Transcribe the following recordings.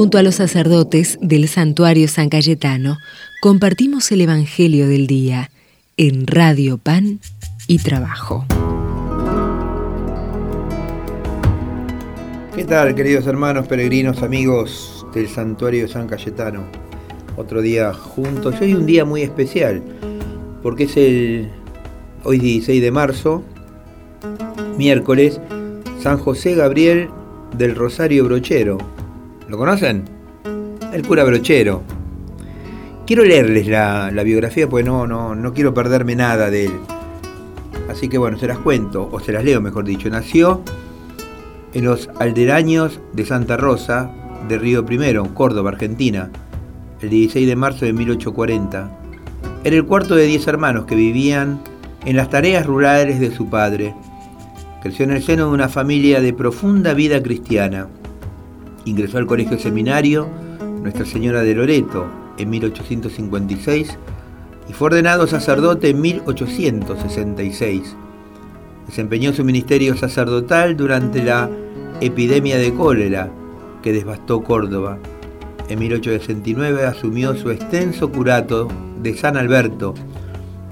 Junto a los sacerdotes del santuario San Cayetano, compartimos el Evangelio del Día en Radio Pan y Trabajo. ¿Qué tal, queridos hermanos, peregrinos, amigos del santuario San Cayetano? Otro día juntos. Hoy un día muy especial, porque es el hoy 16 de marzo, miércoles, San José Gabriel del Rosario Brochero. ¿Lo conocen? El cura Brochero. Quiero leerles la, biografía porque no, no, no quiero perderme nada de él. Así que bueno, se las cuento, o se las leo mejor dicho. Nació en los alderaños de Santa Rosa de Río Primero, Córdoba, Argentina, el 16 de marzo de 1840. Era el cuarto de diez hermanos que vivían en las tareas rurales de su padre. Creció en el seno de una familia de profunda vida cristiana. Ingresó al colegio seminario Nuestra Señora de Loreto en 1856 y fue ordenado sacerdote en 1866. Desempeñó su ministerio sacerdotal durante la epidemia de cólera que devastó Córdoba. En 1869 asumió su extenso curato de San Alberto,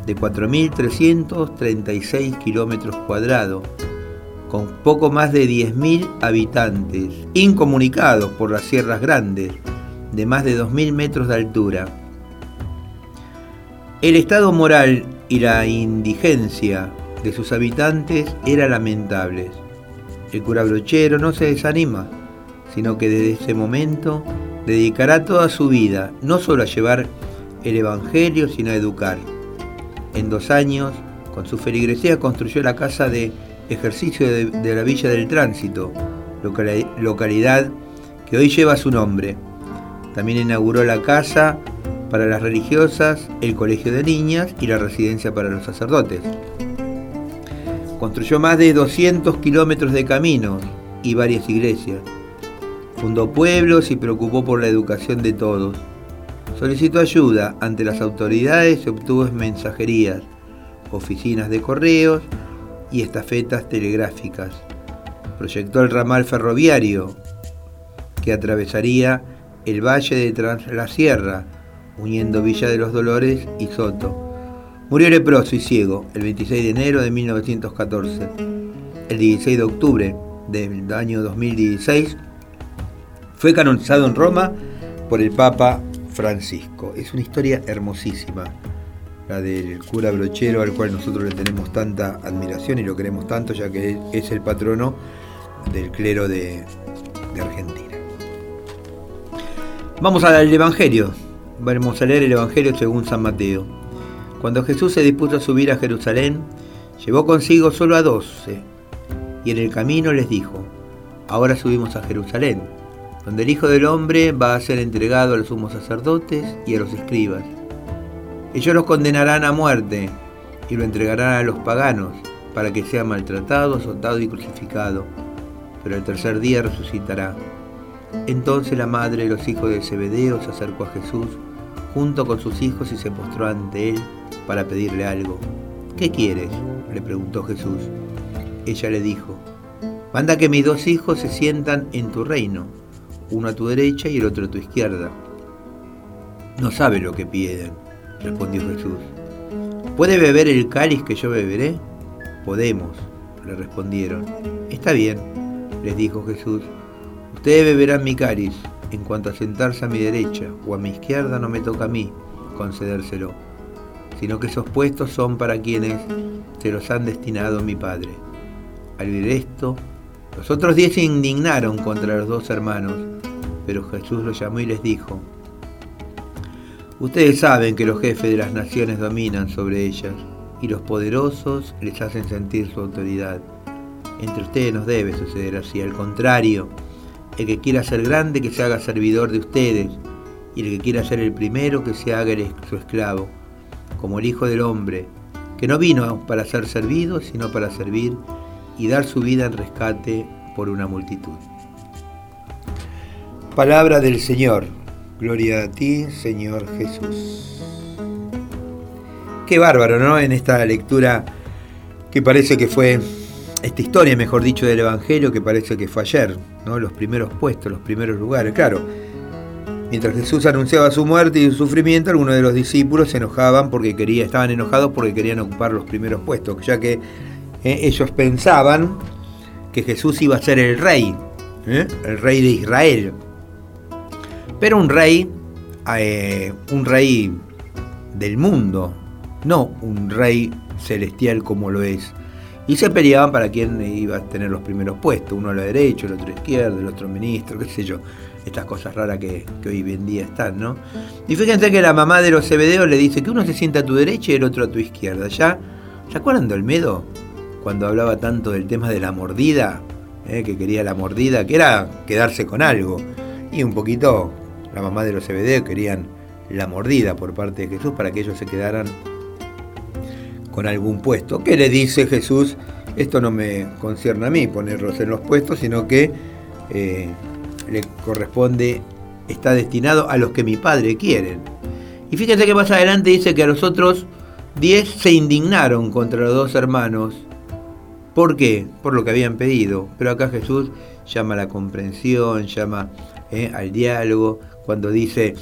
de 4.336 kilómetros cuadrados, con poco más de 10.000 habitantes, incomunicados por las sierras grandes, de más de 2.000 metros de altura. El estado moral y la indigencia de sus habitantes era lamentable. El cura brochero no se desanima, sino que desde ese momento dedicará toda su vida no solo a llevar el Evangelio, sino a educar. En dos años, con su feligresía, construyó la casa de ejercicio de, la Villa del Tránsito, localidad que hoy lleva su nombre. También inauguró la casa para las religiosas, el colegio de niñas y la residencia para los sacerdotes. Construyó más de 200 kilómetros de caminos y varias iglesias. Fundó pueblos y preocupó por la educación de todos. Solicitó ayuda ante las autoridades y obtuvo mensajerías, oficinas de correos y estafetas telegráficas. Proyectó el ramal ferroviario que atravesaría el valle de Tras la Sierra, uniendo Villa de los Dolores y Soto. Murió leproso y ciego el 26 de enero de 1914. El 16 de octubre del año 2016 fue canonizado en Roma por el Papa Francisco. Es una historia hermosísima, la del cura brochero al cual nosotros le tenemos tanta admiración y lo queremos tanto ya que es el patrono del clero de, de Argentina. Vamos al Evangelio. Vamos a leer el Evangelio según San Mateo. Cuando Jesús se dispuso a subir a Jerusalén, llevó consigo solo a doce, y en el camino les dijo, ahora subimos a Jerusalén, donde el Hijo del Hombre va a ser entregado a los sumos sacerdotes y a los escribas. Ellos los condenarán a muerte y lo entregarán a los paganos para que sea maltratado, azotado y crucificado, pero el tercer día resucitará. Entonces la madre de los hijos de Zebedeo se acercó a Jesús junto con sus hijos y se postró ante él para pedirle algo. ¿Qué quieres? le preguntó Jesús. Ella le dijo, manda que mis dos hijos se sientan en tu reino, uno a tu derecha y el otro a tu izquierda. No sabe lo que piden, respondió Jesús. ¿Puede beber el cáliz que yo beberé? Podemos, le respondieron. Está bien, les dijo Jesús. Ustedes beberán mi cáliz. En cuanto a sentarse a mi derecha o a mi izquierda, no me toca a mí concedérselo, sino que esos puestos son para quienes se los han destinado mi Padre. Al oír esto, los otros diez se indignaron contra los dos hermanos, pero Jesús los llamó y les dijo, Ustedes saben que los jefes de las naciones dominan sobre ellas y los poderosos les hacen sentir su autoridad. Entre ustedes no debe suceder así, al contrario, el que quiera ser grande que se haga servidor de ustedes, y el que quiera ser el primero que se haga su esclavo, como el Hijo del Hombre, que no vino para ser servido, sino para servir y dar su vida en rescate por una multitud. Palabra del Señor. Gloria a ti, Señor Jesús. Qué bárbaro, ¿no? En esta lectura que parece que fue esta historia, mejor dicho, del Evangelio que parece que fue ayer, ¿no? los primeros puestos, los primeros lugares. Claro, mientras Jesús anunciaba su muerte y su sufrimiento, algunos de los discípulos se enojaban porque quería, estaban enojados porque querían ocupar los primeros puestos, ya que eh, ellos pensaban que Jesús iba a ser el rey, ¿eh? el rey de Israel. Pero un rey, eh, un rey del mundo, no un rey celestial como lo es y se peleaban para quién iba a tener los primeros puestos, uno a la derecha, el otro a la izquierda, el otro ministro, qué sé yo, estas cosas raras que, hoy en día están, ¿no? Y fíjense que la mamá de los cebedeos le dice que uno se sienta a tu derecha y el otro a tu izquierda. ¿Ya? ¿Se acuerdan de Olmedo? Cuando hablaba tanto del tema de la mordida, ¿eh? que quería la mordida, que era quedarse con algo. Y un poquito la mamá de los cebedeos querían la mordida por parte de Jesús para que ellos se quedaran con algún puesto. ¿Qué le dice Jesús? Esto no me concierne a mí ponerlos en los puestos, sino que eh, le corresponde, está destinado a los que mi padre quieren. Y fíjense que más adelante dice que a los otros diez se indignaron contra los dos hermanos. ¿Por qué? Por lo que habían pedido. Pero acá Jesús llama a la comprensión, llama eh, al diálogo, cuando dice,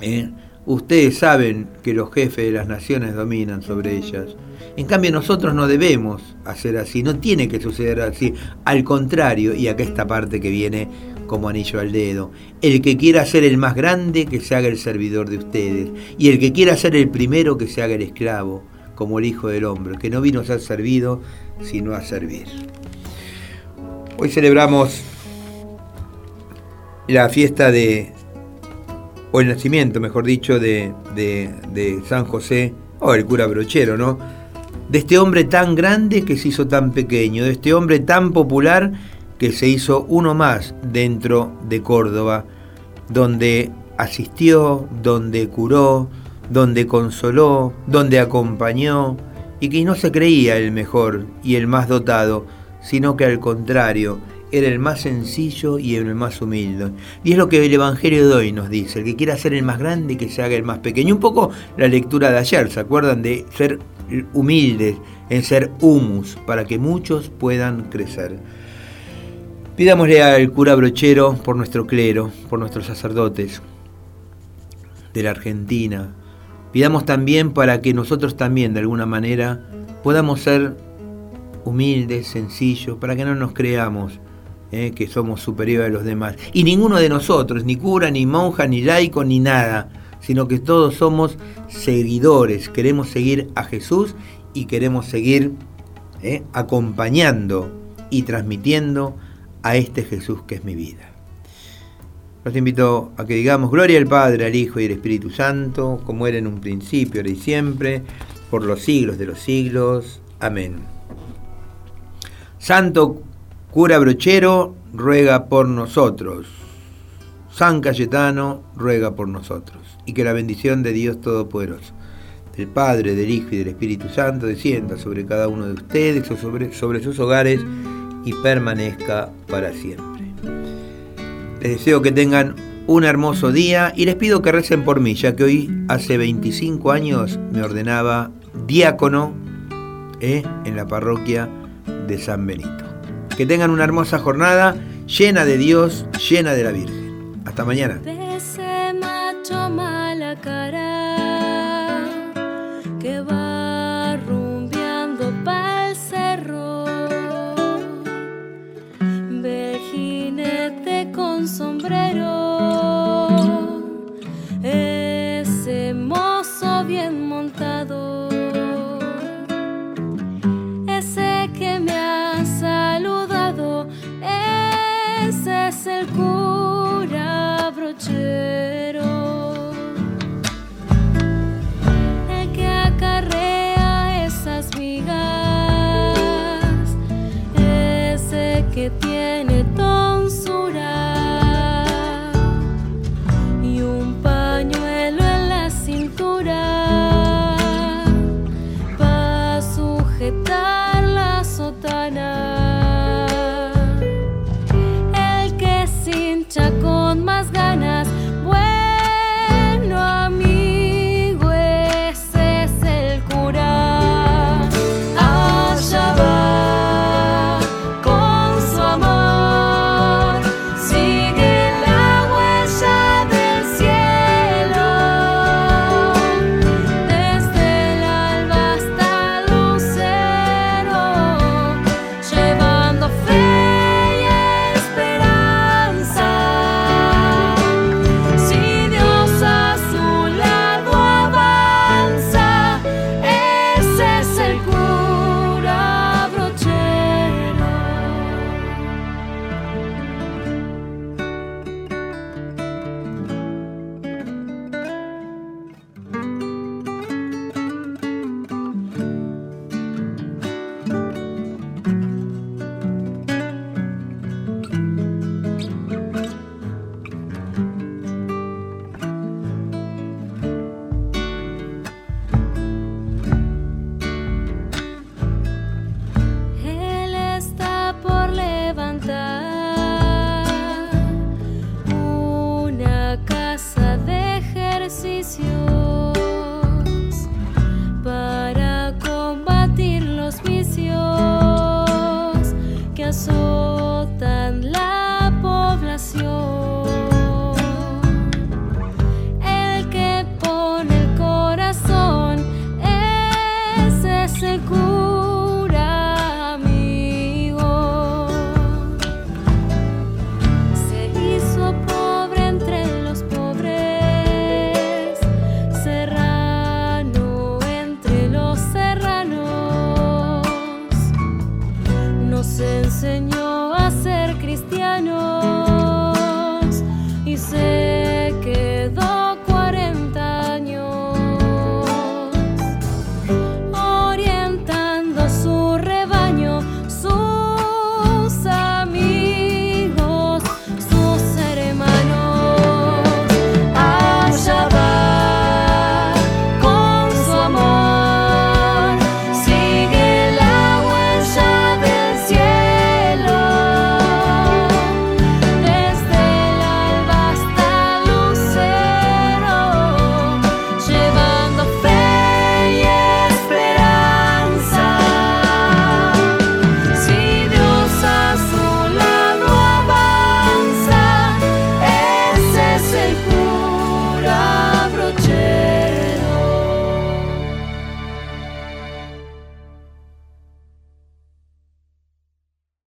eh, Ustedes saben que los jefes de las naciones dominan sobre ellas. En cambio nosotros no debemos hacer así, no tiene que suceder así. Al contrario, y acá esta parte que viene como anillo al dedo, el que quiera ser el más grande, que se haga el servidor de ustedes, y el que quiera ser el primero, que se haga el esclavo, como el Hijo del Hombre, que no vino a ser servido, sino a servir. Hoy celebramos la fiesta de o el nacimiento, mejor dicho, de, San José, o el cura brochero, ¿no? De este hombre tan grande que se hizo tan pequeño, de este hombre tan popular que se hizo uno más dentro de Córdoba, donde asistió, donde curó, donde consoló, donde acompañó, y que no se creía el mejor y el más dotado, sino que al contrario, era el más sencillo y el más humilde. Y es lo que el Evangelio de hoy nos dice, el que quiera ser el más grande, que se haga el más pequeño. Un poco la lectura de ayer, ¿se acuerdan de ser humildes, en ser humus, para que muchos puedan crecer? Pidámosle al cura brochero por nuestro clero, por nuestros sacerdotes de la Argentina. Pidamos también para que nosotros también, de alguna manera, podamos ser humildes, sencillos, para que no nos creamos eh, que somos superiores a los demás. Y ninguno de nosotros, ni cura, ni monja, ni laico, ni nada, sino que todos somos seguidores, queremos seguir a Jesús y queremos seguir eh, acompañando y transmitiendo a este Jesús que es mi vida. Los invito a que digamos gloria al Padre, al Hijo y al Espíritu Santo, como era en un principio, ahora y siempre, por los siglos de los siglos. Amén. Santo Cura Brochero ruega por nosotros. San Cayetano ruega por nosotros. Y que la bendición de Dios Todopoderoso, del Padre, del Hijo y del Espíritu Santo descienda sobre cada uno de ustedes o sobre, sus hogares y permanezca para siempre. Les deseo que tengan un hermoso día y les pido que recen por mí, ya que hoy hace 25 años me ordenaba diácono ¿eh? en la parroquia de San Benito. Que tengan una hermosa jornada llena de Dios, llena de la Virgen. Hasta mañana.